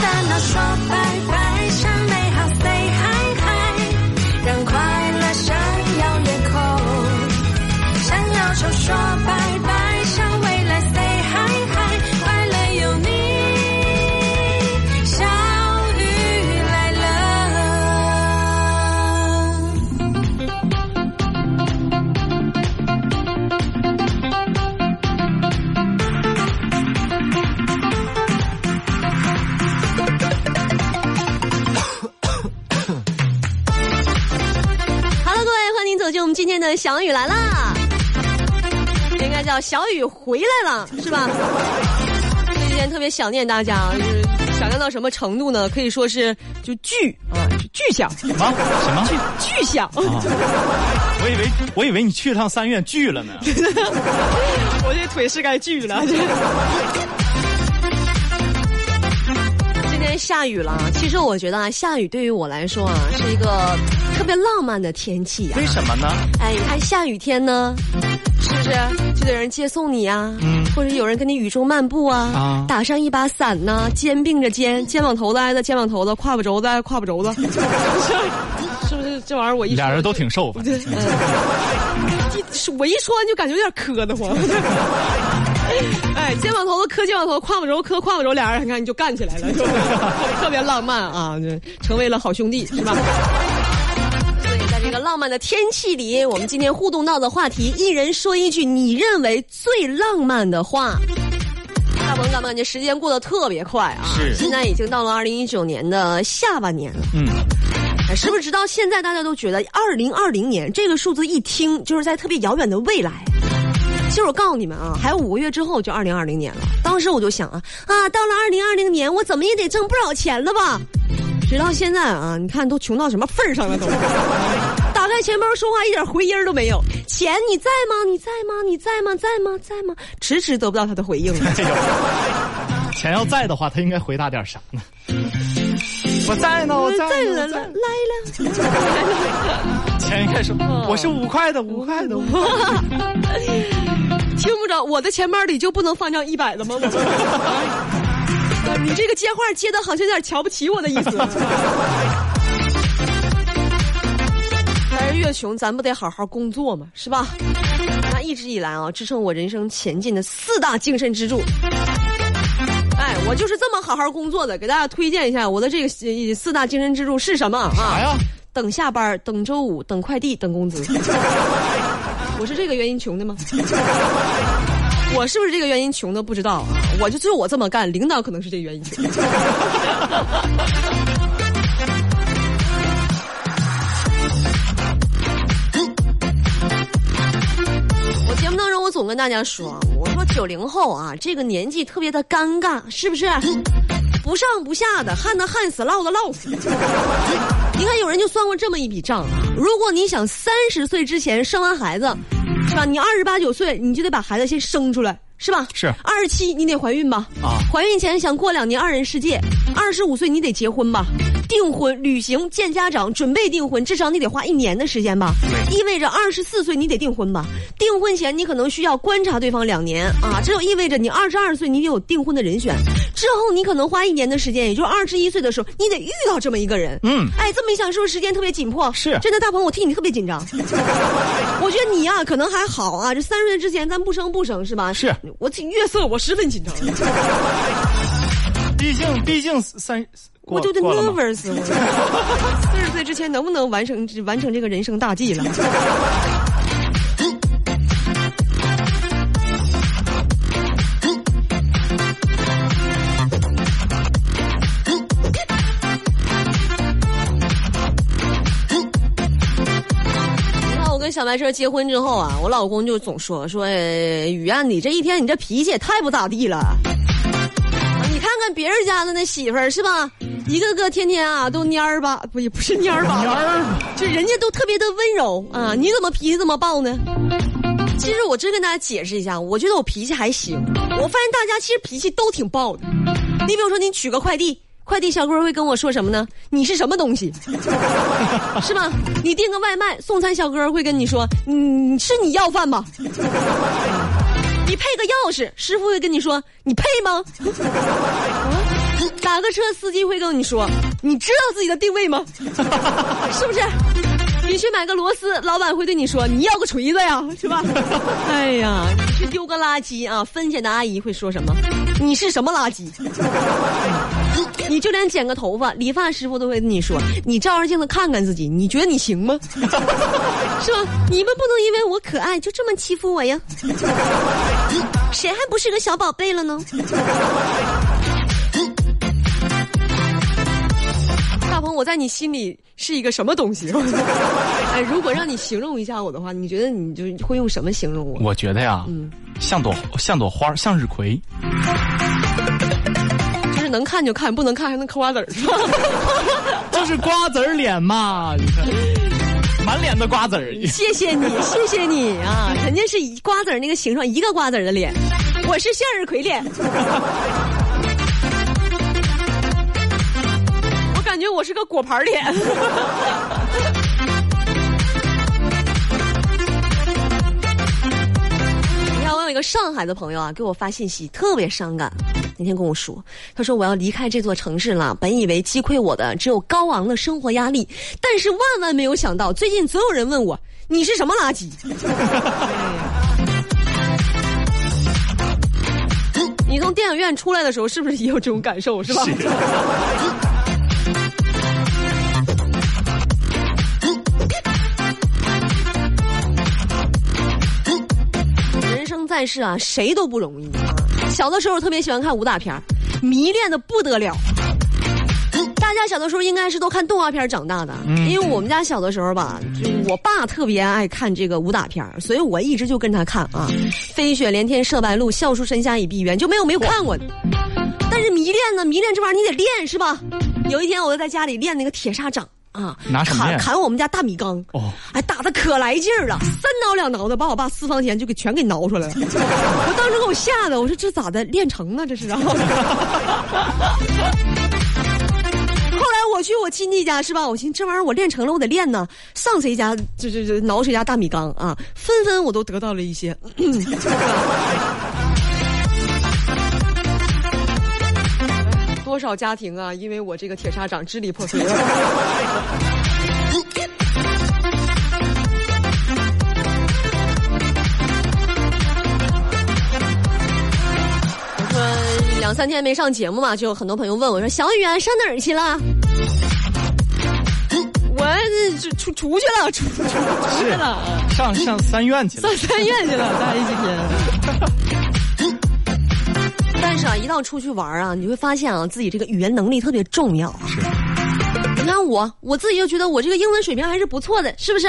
烦恼说拜拜，小雨来啦，应该叫小雨回来了，是吧？这几天特别想念大家啊，就是想念到什么程度呢？可以说是就巨啊，就巨想，什么什么？巨巨想。我以为我以为你去趟三院聚了呢。我这腿是该锯了。今天下雨了，其实我觉得啊，下雨对于我来说啊，是一个特别浪漫的天气呀、为什么呢？哎，你看下雨天呢，是不是就得有人接送你呀、嗯或者有人跟你雨中漫步啊，啊打上一把伞呐、肩并着肩，肩膀头子挨着肩膀头子，胯不轴子挨着胯不轴子，是不是？这玩意儿我一俩人都挺瘦，对，嗯，我一说完就感觉有点磕得慌。哎，肩膀头子磕肩膀头，胯骨轴磕胯骨轴，俩人你看你就干起来了？特别浪漫啊，就成为了好兄弟，是吧？浪漫的天气里，我们今天互动到的话题，一人说一句你认为最浪漫的话。大鹏，咱们感觉时间过得特别快啊！是现在已经到了二零一九年的下半年了。嗯，哎是不是直到现在大家都觉得二零二零年这个数字一听就是在特别遥远的未来？其实我告诉你们啊，还有五个月之后就二零二零年了。当时我就想啊啊，到了二零二零年，我怎么也得挣不少钱了吧？直到现在啊，你看都穷到什么份儿上了都。钱包说话一点回音儿都没有，钱你在吗？你在吗？你在吗？在吗？在吗？迟迟得不到他的回应。钱要在的话，他应该回答点啥呢？我在呢，我在在了呢，来了。钱应该说我是五块的，五块的。听不着，我的钱包里就不能放张一百的吗？啊你这个接话接的好像有点瞧不起我的意思。越穷，咱不得好好工作嘛，是吧？那一直以来啊，支撑我人生前进的四大精神支柱。哎，我就是这么好好工作的，给大家推荐一下我的这个呃四大精神支柱是什么啊？啥呀？等下班，等周五，等快递，等工资。我是这个原因穷的吗？我是不是这个原因穷的不知道啊？我就只有我这么干，领导可能是这个原因穷。总跟大家说，我说九零后啊，这个年纪特别的尴尬，是不是？不上不下的，旱的旱死，涝的涝死。你看，有人就算过这么一笔账，如果你想三十岁之前生完孩子，是吧？你二十八九岁，你就得把孩子先生出来，是吧？是二十七，你得怀孕吧？啊怀孕前想过两年二人世界，二十五岁你得结婚吧？订婚、旅行、见家长、准备订婚，至少你得花一年的时间吧？意味着二十四岁你得订婚吧？订婚前你可能需要观察对方两年啊，这就意味着你二十二岁你得有订婚的人选，之后你可能花一年的时间，也就是二十一岁的时候，你得遇到这么一个人。嗯哎，这么一想，是不是时间特别紧迫？是真的，大鹏，我替你特别紧张。我觉得你呀、可能还好啊，这三十岁之前咱不生不生是吧？是我这月色我十分紧张。毕竟毕竟三，过我就得 nervous，我 四十岁之前能不能完成完成这个人生大计了？小白车结婚之后啊，我老公就总说说，哎雨燕，你这一天你这脾气也太不咋地了。你看看别人家的那媳妇儿是吧，一个个天天啊都蔫儿吧，不也不是蔫儿吧，蔫儿 就人家都特别的温柔啊，你怎么脾气这么暴呢？其实我真跟大家解释一下，我觉得我脾气还行。我发现大家其实脾气都挺暴的。你比如说，你取个快递，快递小哥会跟我说什么呢？你是什么东西，是吧？你订个外卖，送餐小哥会跟你说，你，是你要饭吗？你配个钥匙，师傅会跟你说，你配吗？打个车，司机会跟你说，你知道自己的定位吗？是不是？你去买个螺丝，老板会对你说：“你要个锤子呀，是吧？” 哎呀，你去丢个垃圾啊，分拣的阿姨会说什么？你是什么垃圾？你就连剪个头发，理发师傅都会跟你说：“你照照镜子看看自己，你觉得你行吗？” 是吧？你们不能因为我可爱就这么欺负我呀？谁还不是个小宝贝了呢？大鹏，我在你心里是一个什么东西？哎，如果让你形容一下我的话，你觉得你就会用什么形容我？我觉得呀，嗯，像朵像朵花，向日葵，就是能看就看，不能看还能嗑瓜子儿，是吧？就是瓜子儿脸嘛，你看，满脸的瓜子儿。谢谢你，谢谢你啊！人家是瓜子儿那个形状，一个瓜子儿的脸，我是向日葵脸。感觉我是个果盘脸。你看，我有一个上海的朋友啊，给我发信息，特别伤感。那天跟我说，他说我要离开这座城市了。本以为击溃我的只有高昂的生活压力，但是万万没有想到，最近总有人问我你是什么垃圾。你从电影院出来的时候，是不是也有这种感受？是吧？但是啊，谁都不容易啊！小的时候特别喜欢看武打片迷恋的不得了。大家小的时候应该是都看动画片长大的，因为我们家小的时候吧，我爸特别爱看这个武打片所以我一直就跟他看啊，《飞雪连天射白鹿，笑书神侠倚碧鸳》就没有没有看过的。但是迷恋呢，迷恋这玩意儿你得练是吧？有一天我就在家里练那个铁砂掌。啊！拿砍砍我们家大米缸，哦，哎，打的可来劲儿了，三挠两挠的，把我爸私房钱就给全给挠出来了。我当时给我吓得，我说这咋的练成啊？这是。后来我去我亲戚家是吧？我寻这玩意儿我练成了，我得练呢。上谁家就就就挠谁家大米缸啊？纷纷我都得到了一些。多少家庭啊，因为我这个铁砂掌支离破碎了。我说两三天没上节目嘛，就有很多朋友问我说：“小雨啊，上哪儿去了？” 我出出出去了，出出去了，上上三院去了，上三院去了，大一几天。但是啊，一到出去玩啊，你会发现啊，自己这个语言能力特别重要。是，你看我，我自己就觉得我这个英文水平还是不错的，是不是？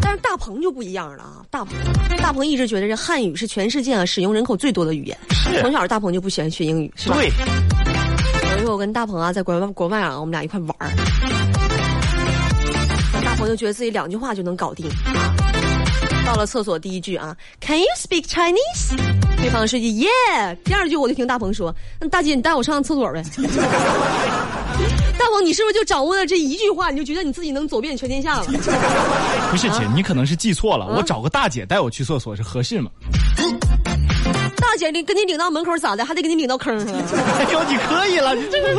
但是大鹏就不一样了啊，大鹏，大鹏一直觉得这汉语是全世界啊使用人口最多的语言。从小大鹏就不喜欢学英语，是吧？对。有一回我跟大鹏啊在国外国外啊，我们俩一块玩儿，大鹏就觉得自己两句话就能搞定。到了厕所，第一句啊，Can you speak Chinese？对方说句 Yeah。第二句我就听大鹏说，那大姐你带我上厕所呗。大鹏，你是不是就掌握了这一句话，你就觉得你自己能走遍全天下了？不是姐，你可能是记错了。我找个大姐带我去厕所是合适吗？大姐，你跟你领到门口咋的？还得给你领到坑上？哎呦，你可以了，你这个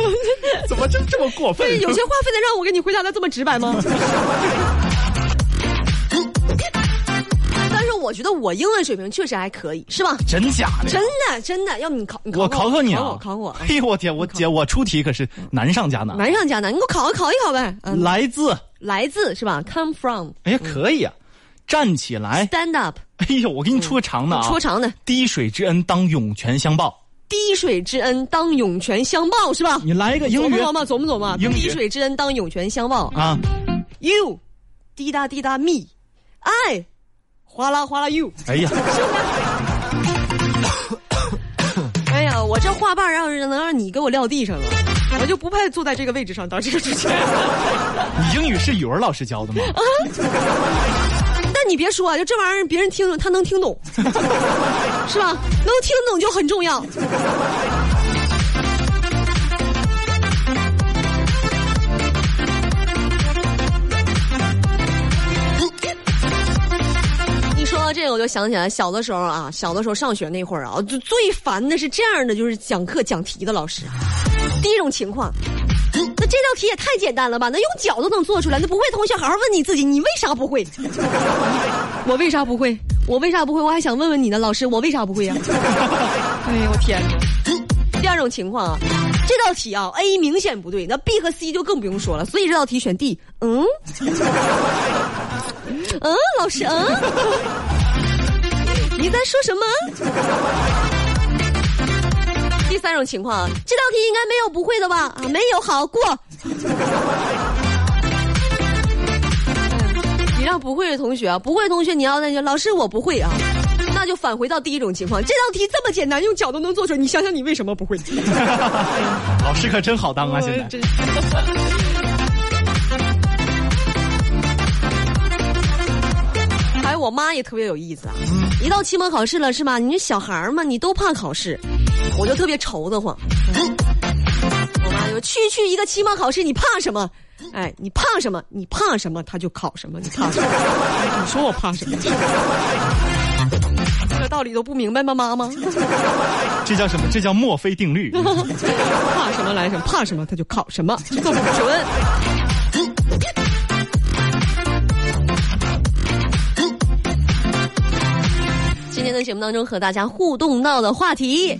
怎么就这么过分？有些话非得让我给你回答的这么直白吗？我觉得我英文水平确实还可以，是吧？真假的？真的真的，要不你考，我考考你啊！考我！哎呦我天，我姐我出题可是难上加难，难上加难，你给我考考一考呗。嗯来自来自是吧？Come from？哎呀，可以啊！站起来，Stand up！哎呦，我给你出个长的啊！出长的。滴水之恩当涌泉相报。滴水之恩当涌泉相报是吧？你来一个英语，琢磨琢磨琢磨。滴水之恩当涌泉相报啊！You，滴答滴答 me，I。哗啦哗啦 you，哎呀，哎呀，我这话瓣让人能让你给我撂地上了，我就不配坐在这个位置上当这个主持人。你英语是语文老师教的吗？啊，但你别说啊，就这玩意儿，别人听他能听懂，是吧？能听懂就很重要。这个，我就想起来小的时候啊，小的时候上学那会儿啊，就最烦的是这样的，就是讲课讲题的老师。第一种情况，那这道题也太简单了吧？那用脚都能做出来，那不会同学好好问你自己，你为啥不会？我为啥不会？我为啥不会？我还想问问你呢，老师，我为啥不会呀、哎呦我天！第二种情况啊，这道题啊，A 明显不对，那 B 和 C 就更不用说了，所以这道题选 D。嗯，嗯，老师，嗯，你在说什么？第三种情况啊，这道题应该没有不会的吧？啊，没有，好过。你让不会的同学啊，不会的同学你要那就老师我不会啊，那就返回到第一种情况，这道题这么简单，用脚都能做出来，你想想你为什么不会？老师可真好当啊！现在我妈也特别有意思啊，一到期末考试了是吧？你这小孩儿嘛，你都怕考试，我就特别愁得慌。我妈就区区一个期末考试，你怕什么？哎，你怕什么？你怕什么？他就考什么，你怕什么？你说我怕什么？这道理都不明白吗，妈妈？这叫什么？这叫墨菲定律。怕什么来什么，怕什么他就考什么，这都不准。的节目当中和大家互动到的话题，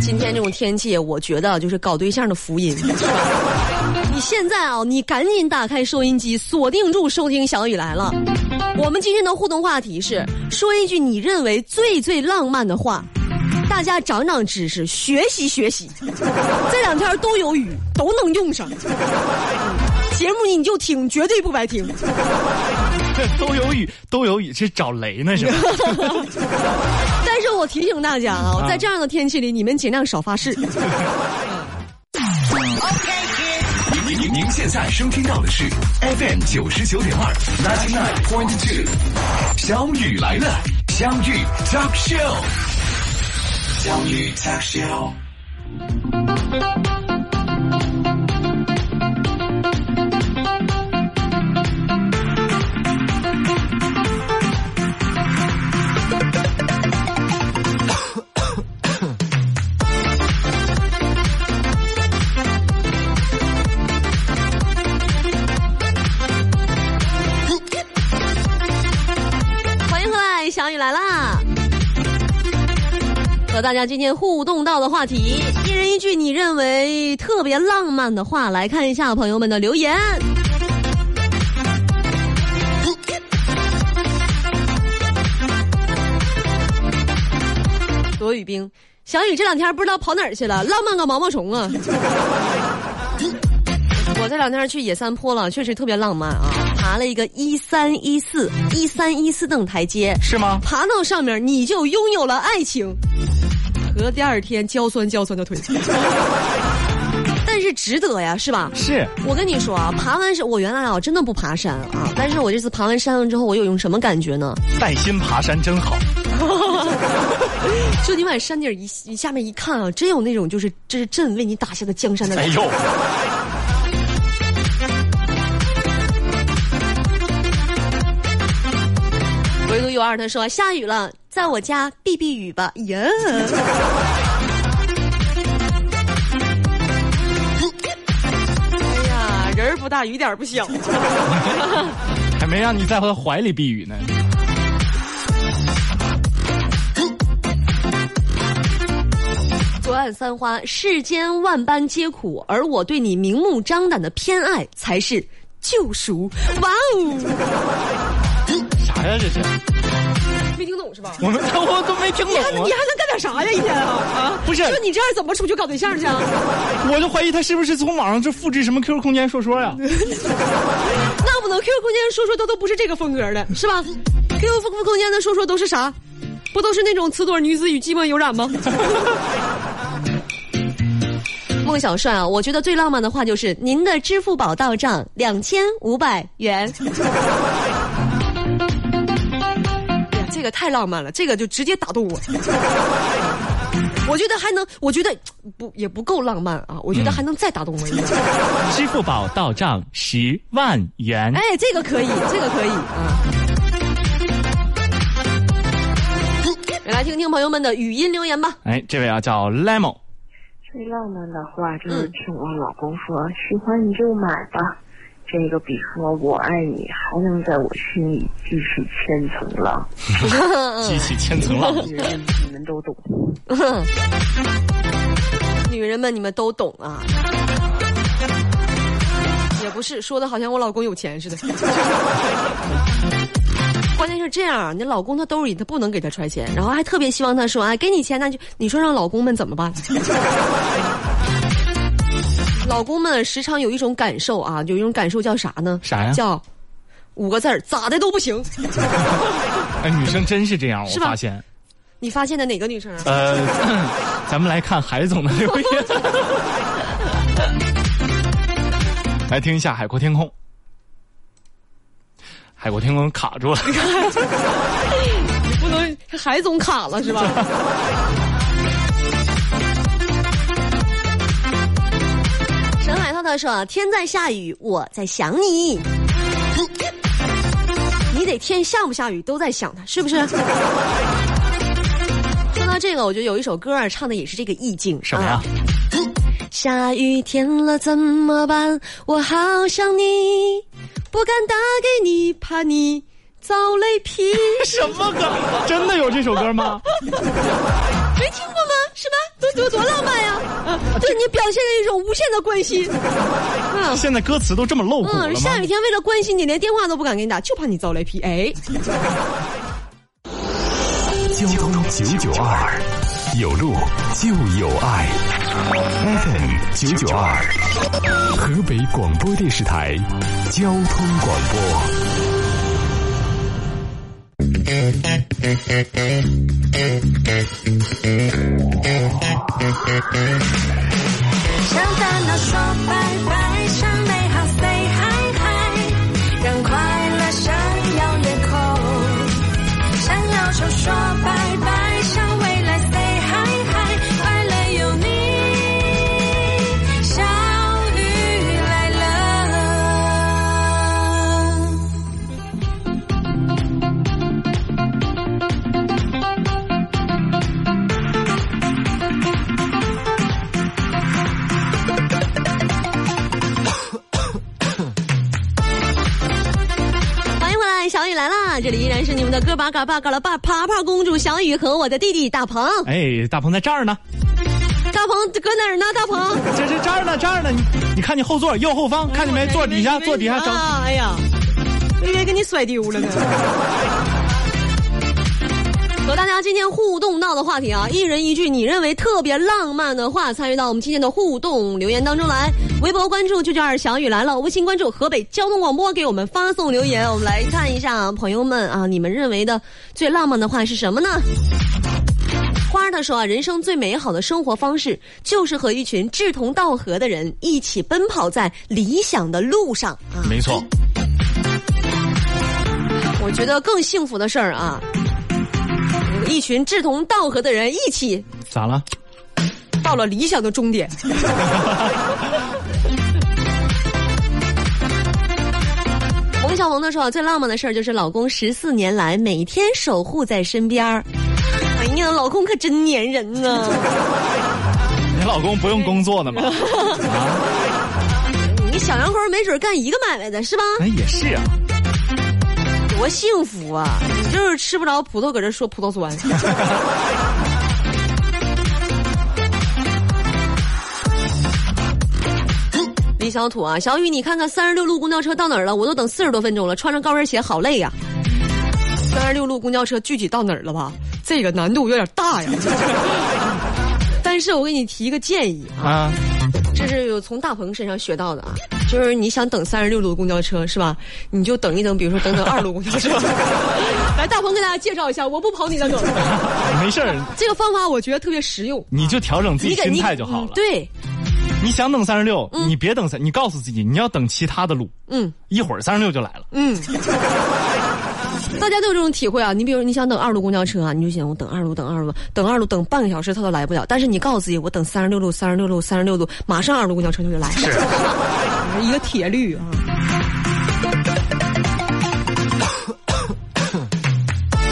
今天这种天气，我觉得就是搞对象的福音，你现在啊，你赶紧打开收音机，锁定住收听小雨来了。我们今天的互动话题是说一句你认为最最浪漫的话。大家长长知识，学习学习。这两天都有雨，都能用上。节目你就听，绝对不白听。都有雨，都有雨，是找雷呢是吧？但是我提醒大家啊，在这样的天气里，你们尽量少发誓。您您您现在收听到的是 FM 九十九点二，ninety nine point two，小雨来了，相遇 talk show，相遇 talk show。和大家今天互动到的话题，一人一句你认为特别浪漫的话，来看一下朋友们的留言。罗宇冰，小雨这两天不知道跑哪儿去了，浪漫个毛毛虫啊！我这两天去野山坡了，确实特别浪漫啊！爬了一个一三一四一三一四等台阶，是吗？爬到上面你就拥有了爱情和第二天焦酸焦酸的腿，但是值得呀，是吧？是。我跟你说啊，爬完山，我原来啊真的不爬山啊，但是我这次爬完山了之后，我有一种什么感觉呢？带薪爬山真好。就你往山顶一一下面一看啊，真有那种就是这是朕为你打下的江山的感觉。哎呦，唯独有二他说下雨了，在我家避避雨吧。呀，哎呀，人儿不大，雨点儿不小。还没让你在他怀里避雨呢。左岸三花，世间万般皆苦，而我对你明目张胆的偏爱才是救赎。哇哦，啥呀这是？没听懂是吧？我们 我都没听你还懂你还能干点啥呀？一天啊啊！不是就你这样怎么出去搞对象去啊？我就怀疑他是不是从网上就复制什么 QQ 空间说说呀？那不能，QQ 空间说说都都不是这个风格的，是吧？QQ 空空间的说说都是啥？不都是那种“此朵女子与寂寞有染”吗？孟小帅啊，我觉得最浪漫的话就是您的支付宝到账两千五百元。太浪漫了这个就直接打动我。我觉得还能我觉得不也不够浪漫啊我觉得还能再打动我一点。支付宝到账十万元。哎这个可以这个可以啊。来听听朋友们的语音留言吧。哎这位啊叫 lemon 最浪漫的话就是听我老公说喜欢你就买吧。这个比说我爱你还能在我心里激起千层浪。激起千层浪。女人，你们都懂。女人们，你们都懂啊。也不是说的好像我老公有钱似的。关键是这样，你老公他兜里他不能给他揣钱，然后还特别希望他说：“哎，给你钱，那就你说让老公们怎么办？”老公们时常有一种感受啊，有一种感受叫啥呢？啥呀叫五个字儿，咋的都不行。哎，女生真是这样，我发现。你发现的哪个女生啊？呃，咱们来看海总的留言，来听一下《海阔天空》。海阔天空卡住了，你不能海总卡了是吧？他说：“天在下雨，我在想你。”你得天下不下雨都在想他，是不是？说到这个，我觉得有一首歌啊，唱的也是这个意境。什么呀啊？下雨天了怎么办？我好想你，不敢打给你，怕你遭雷劈。什么歌？真的有这首歌吗？没听过吗？是吧？多多多浪漫呀！啊，对你表现了一种无限的关心。嗯现在歌词都这么露骨了嗯，下雨天为了关心你，连电话都不敢给你打，就怕你遭雷劈。哎，交通九九二，有路就有爱。FM 九九二，河北广播电视台交通广播。向烦恼说拜的哥巴嘎巴嘎了巴爬爬公主小雨和我的弟弟大鹏。哎，大鹏在这儿呢，大鹏搁哪儿呢？大鹏，这是这儿呢，这儿呢。你你看你后座右后方，看见没？座底下，座底下整。啊！哎呀，我以为给你甩丢了呢。和大家今天互动到的话题啊，一人一句你认为特别浪漫的话，参与到我们今天的互动留言当中来。微博关注“就叫二小雨来了”，微信关注河北交通广播，给我们发送留言。我们来看一下朋友们啊，你们认为的最浪漫的话是什么呢？花儿他说啊，人生最美好的生活方式就是和一群志同道合的人一起奔跑在理想的路上啊。没错，我觉得更幸福的事儿啊，一群志同道合的人一起咋了？到了理想的终点。冯小红的说，最浪漫的事儿就是老公十四年来每天守护在身边儿。哎呀，老公可真粘人呐！你老公不用工作的吗？你小洋活儿没准干一个买卖的是吧？哎，也是啊。多幸福啊！你就是吃不着葡萄，搁这说葡萄酸。李小土啊，小雨，你看看三十六路公交车到哪儿了？我都等四十多分钟了，穿着高跟鞋好累呀、三十六路公交车具体到哪儿了吧？这个难度有点大呀。但是我给你提一个建议啊，啊，这是有从大鹏身上学到的啊，就是你想等三十六路公交车是吧？你就等一等，比如说等等二路公交车。来，大鹏给大家介绍一下，我不跑你的梗。没事儿，这个方法我觉得特别实用。你就调整自己心态就好了。嗯对，你想等三十六，你别等三，你告诉自己你要等其他的路，嗯一会儿三十六就来了。嗯。大家都有这种体会啊！你比如你想等二路公交车啊，你就想我等二路，等二路，等二路，等半个小时他都来不了。但是你告诉自己，我等三十六路，三十六路，三十六路，马上二路公交车就来了。是，一个铁律啊。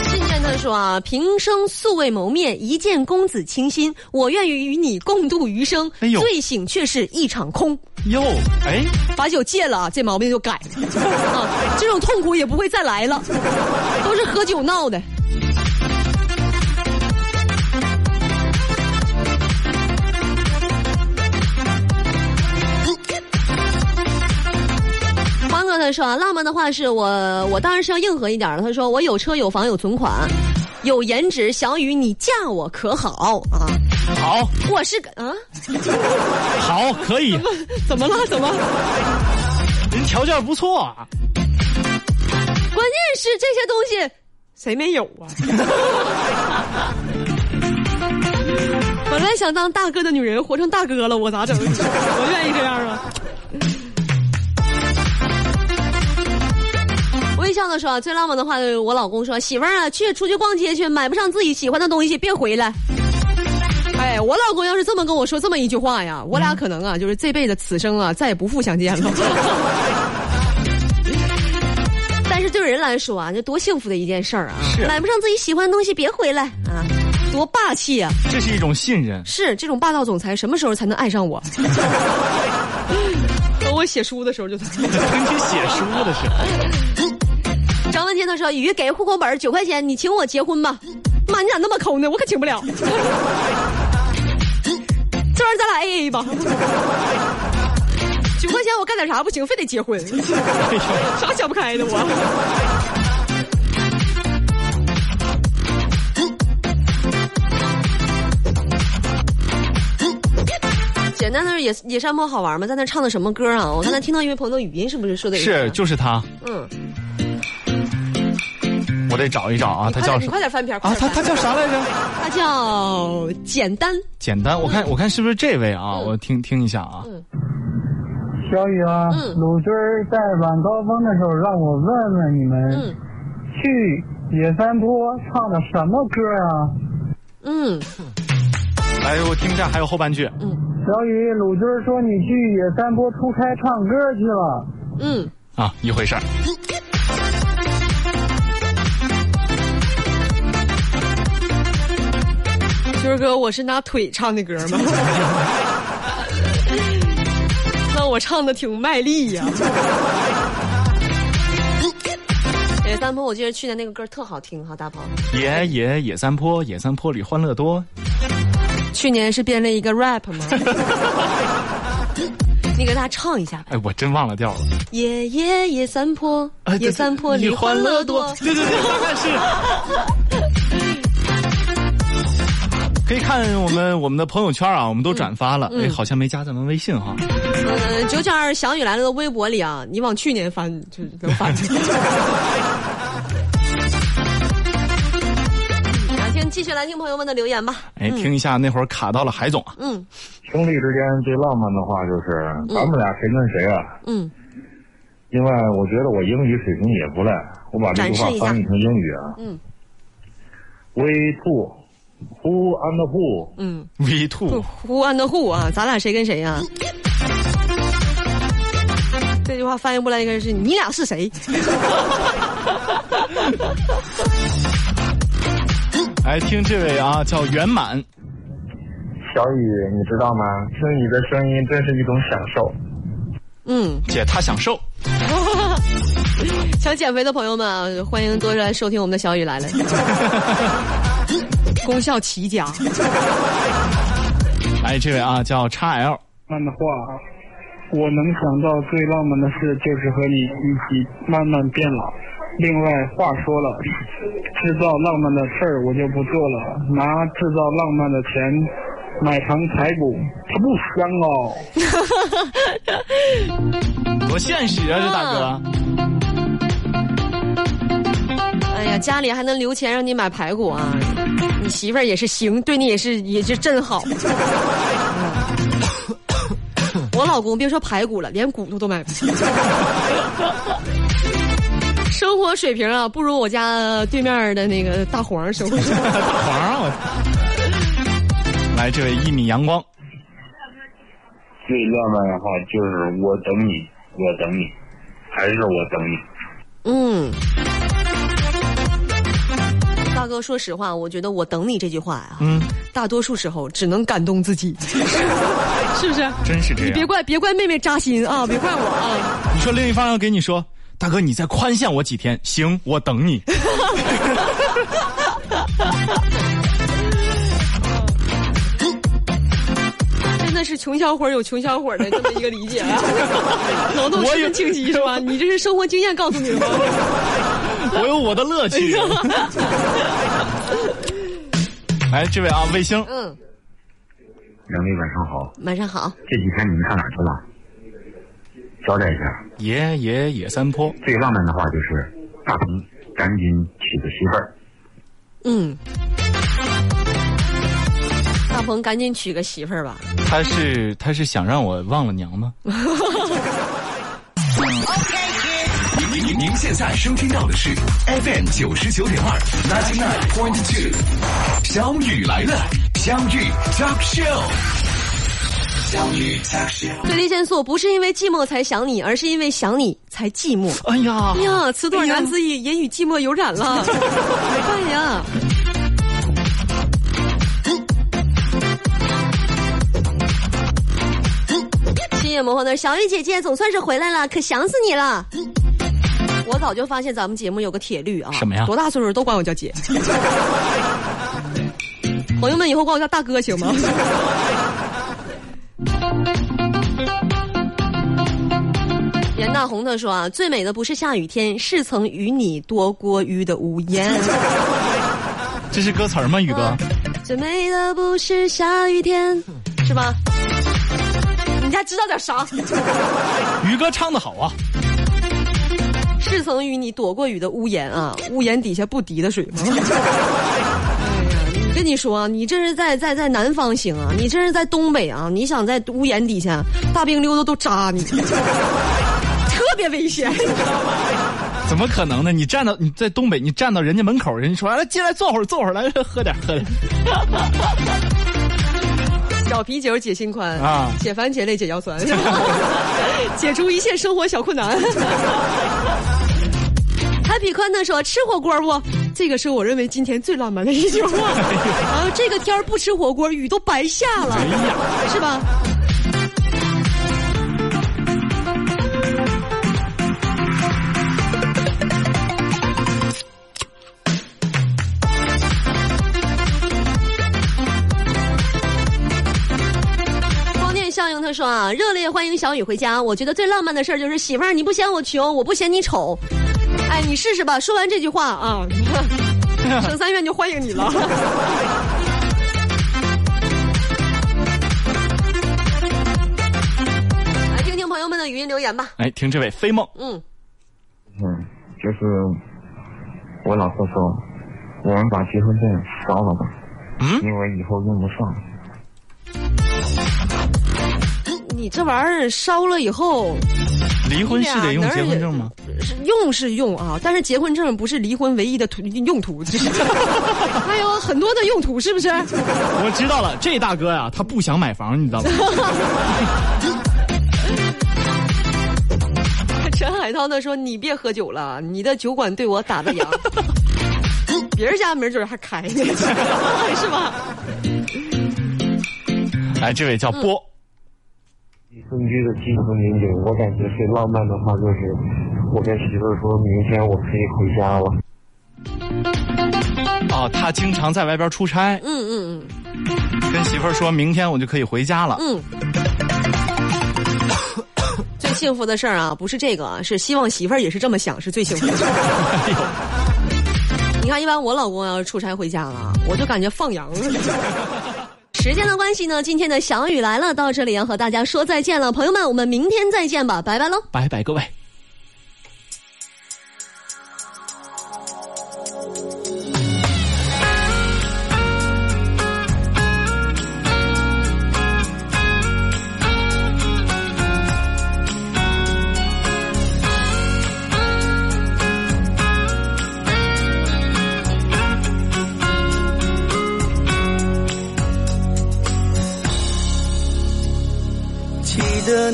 信件他说啊，平生素未谋面，一见公子倾心，我愿意与你共度余生。哎醉醒却是一场空。哟，哎，把酒戒了，这毛病就改了，啊，这种痛苦也不会再来了，都是喝酒闹的。欢哥他说啊，浪漫的话是我，我当然是要硬核一点儿的。他说我有车有房有存款，有颜值，小雨你嫁我可好啊？好，我是个啊，好，可以，怎么了？怎么？人条件不错啊。关键是这些东西谁没有啊？本来想当大哥的女人，活成大哥了，我咋整？我愿意这样啊。笑的说：“最浪漫的话，我老公说，媳妇儿啊，去出去逛街去，买不上自己喜欢的东西，别回来。”哎，我老公要是这么跟我说这么一句话呀，我俩可能啊，就是这辈子此生啊，再也不复相见了。但是对人来说啊，这多幸福的一件事儿啊！是买不上自己喜欢的东西，别回来啊，多霸气啊！这是一种信任。是这种霸道总裁，什么时候才能爱上我？等我写书的时候就。等 你写书的时候，天他说：“雨给户口本九块钱，你请我结婚吧。”妈，你咋那么抠呢？我可请不了。这玩意儿咱俩 A A 吧。九块钱我干点啥不行，非得结婚，啥想不开的我。简单的是野野山坡好玩吗？在那唱的什么歌啊？我刚才听到一位朋友的语音，是不是说的？是，就是他，嗯，我得找一找啊，他叫什么你快点翻篇啊？他他叫啥来着？他叫简单。简单，我看我看是不是这位啊？我听听一下啊。嗯小雨啊，嗯鲁军在晚高峰的时候让我问问你们，嗯去野三坡唱的什么歌啊？嗯来，我听一下，还有后半句。嗯小雨，鲁军说你去野三坡出差唱歌去了。嗯，啊，一回事儿。军儿哥，我是拿腿唱的歌吗？那我唱的挺卖力呀。野三坡，我记得去年那个歌特好听哈，大鹏。野野野三坡，野三坡里欢乐多。去年是编了一个 rap 吗？你给大家唱一下吧。哎，我真忘了调了。野野野三坡啊，野三坡里欢乐多。对对对，大概是。可以看我们我们的朋友圈啊，我们都转发了。哎，好像没加咱们微信哈。嗯，九九二小雨来了的微博里啊，你往去年翻就能翻出来。两天继续来听朋友们的留言吧。哎，听一下那会儿卡到了海总啊。嗯兄弟之间最浪漫的话就是咱们俩谁跟谁啊？嗯另外，我觉得我英语水平也不赖，我把这句话翻译成英语啊。嗯 We two, who and who？嗯 V two，Who and who 啊，咱俩谁跟谁呀、这句话翻译过来应该是你俩是谁？来听这位啊，叫圆满。小雨，你知道吗？听你的声音真是一种享受。嗯，姐她享受。想减肥的朋友们啊，欢迎多来收听我们的小雨来了，功效奇佳。哎这位啊，叫叉 L。慢的话，我能想到最浪漫的事就是和你一起慢慢变老。另外，话说了，制造浪漫的事儿我就不做了，拿制造浪漫的钱买糖排骨，它不香哦。多现实啊，这大哥！家里还能留钱让你买排骨啊！你媳妇儿也是行，对你也是也是真好。我老公别说排骨了，连骨头都买不起。生活水平啊，不如我家对面的那个大黄生活水平。大黄啊，我来这位一米阳光。最浪漫的话就是我等你，我等你，还是我等你。嗯，大大哥，说实话，我觉得“我等你”这句话呀，嗯，大多数时候只能感动自己，是不是？真是这样。你别怪别怪妹妹扎心啊，别怪我啊。你说另一方要给你说，大哥，你再宽限我几天，行，我等你。真的是穷小伙有穷小伙的这么一个理解啊，脑洞十分清晰是吧？你这是生活经验告诉你的吗？我有我的乐趣。来，这位啊，卫星，嗯，两位晚上好，晚上好。这几天你们上哪去了？交代一下。爷爷野三坡，最浪漫的话就是大鹏赶紧娶个媳妇儿。嗯，大鹏赶紧娶个媳妇儿吧。他是他是想让我忘了娘吗？现在收听到的是 FM 九十九点二，ninety nine point two，小雨来了，相遇 Talk Show。最低限速不是因为寂寞才想你，而是因为想你才寂寞。哎呀哎呀，词短难自已，也与寂寞有染了，怎么办呀？星夜魔幻的小雨姐姐总算是回来了，可想死你了。我早就发现咱们节目有个铁律啊，什么呀多大岁数都管我叫姐。朋友们，以后管我叫大哥行吗？严大红他说啊，最美的不是下雨天，是曾与你躲过雨的屋檐。这是歌词儿吗？宇哥，最美的不是下雨天，是吧？你还知道点啥？宇哥唱的好啊！是曾与你躲过雨的屋檐啊，屋檐底下不滴的水吗？哎呀，跟你说，你这是在在在南方行啊，你这是在东北啊，你想在屋檐底下，大冰溜子都扎你，特别危险，怎么可能呢？你站到你在东北，你站到人家门口，人家说来进来坐会儿，坐会儿来喝点喝点。小啤酒解心宽啊解烦解累解腰酸，解除一切生活小困难。Happy 宽呢说吃火锅不？这个是我认为今天最浪漫的一句话。啊，这个天儿不吃火锅，雨都白下了，是吧？说啊，热烈欢迎小雨回家。我觉得最浪漫的事儿就是媳妇儿，你不嫌我穷，我不嫌你丑。哎，你试试吧。说完这句话啊，省三院就欢迎你了。来听听朋友们的语音留言吧。哎，听这位飞梦，嗯，嗯，就是我老婆说，我们把结婚证烧了吧，嗯，因为以后用不上。你这玩意儿烧了以后，离婚是得用结婚证吗？是用是用啊，但是结婚证不是离婚唯一的途用途，就 是还有很多的用途，是不是？我知道了，这大哥呀，他不想买房，你知道吗？陈海涛呢说：“你别喝酒了，你的酒馆对我打的烊，别人家没准还开呢，是吧？来，这位叫波，分居的基层民警，我感觉最浪漫的话就是，我跟媳妇儿说明天我可以回家了。哦，他经常在外边出差，嗯嗯嗯跟媳妇儿说明天我就可以回家了。嗯嗯。最幸福的事儿啊，不是这个啊，是希望媳妇儿也是这么想，是最幸福的 事儿。你看，一般我老公要是出差回家了，我就感觉放羊了。时间的关系呢，今天的小雨来了，到这里要和大家说再见了，朋友们，我们明天再见吧，拜拜喽。拜拜，各位。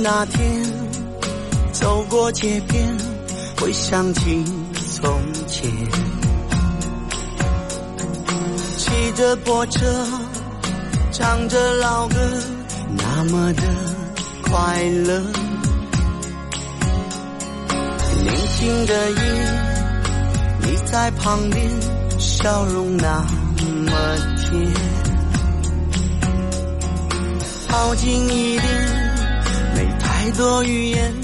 那天走过街边，会想起从前。骑着破车，唱着老歌，那么的快乐。年轻的夜，你在旁边，笑容那么甜。靠近一点，太多语言。